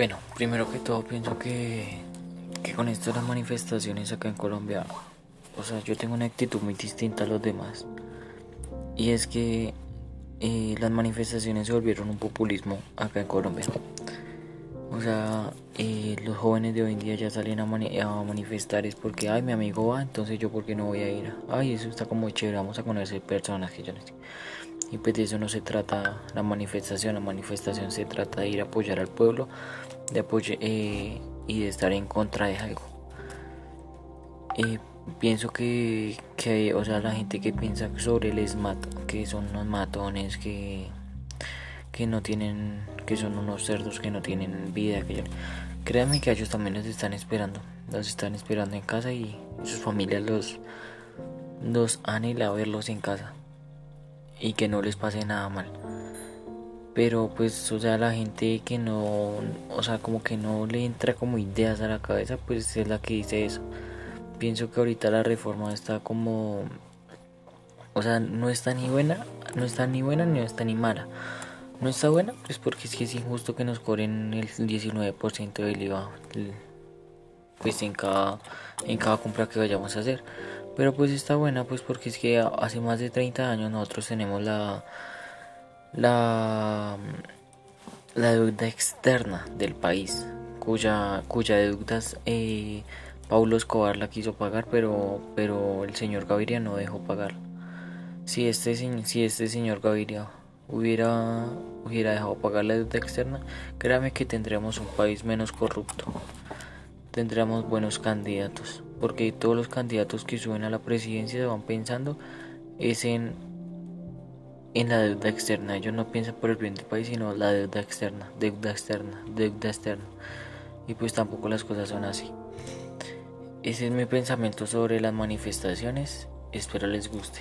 Bueno, primero que todo pienso que, que con esto de las manifestaciones acá en Colombia, o sea, yo tengo una actitud muy distinta a los demás. Y es que eh, las manifestaciones se volvieron un populismo acá en Colombia. O sea, eh, los jóvenes de hoy en día ya salen a, a, manifestar es porque, ay, mi amigo va, entonces yo por qué no voy a ir. Ay, eso está como chévere, vamos a conocer personas que yo no sé. Y pues de eso no se trata la manifestación, la manifestación se trata de ir a apoyar al pueblo de apoyar eh, y de estar en contra de algo. Eh, pienso que, que, o sea, la gente que piensa sobre el ESMAT, que son unos matones, que, que no tienen, que son unos cerdos que no tienen vida, que créanme que ellos también los están esperando, los están esperando en casa y sus familias los, los anhela verlos en casa y que no les pase nada mal. Pero pues, o sea, la gente que no, o sea, como que no le entra como ideas a la cabeza, pues es la que dice eso. Pienso que ahorita la reforma está como, o sea, no está ni buena, no está ni buena ni está ni mala. No está buena, pues porque es que es injusto que nos cobren el 19% del IVA, pues en cada, en cada compra que vayamos a hacer. Pero pues está buena pues porque es que hace más de 30 años nosotros tenemos la la la deuda externa del país cuya cuya deudas eh, Paulo Escobar la quiso pagar pero pero el señor Gaviria no dejó pagar si este si este señor Gaviria hubiera hubiera dejado pagar la deuda externa créame que tendríamos un país menos corrupto tendríamos buenos candidatos porque todos los candidatos que suben a la presidencia van pensando es en, en la deuda externa. Ellos no piensan por el bien del país, sino la deuda externa, deuda externa, deuda externa. Y pues tampoco las cosas son así. Ese es mi pensamiento sobre las manifestaciones. Espero les guste.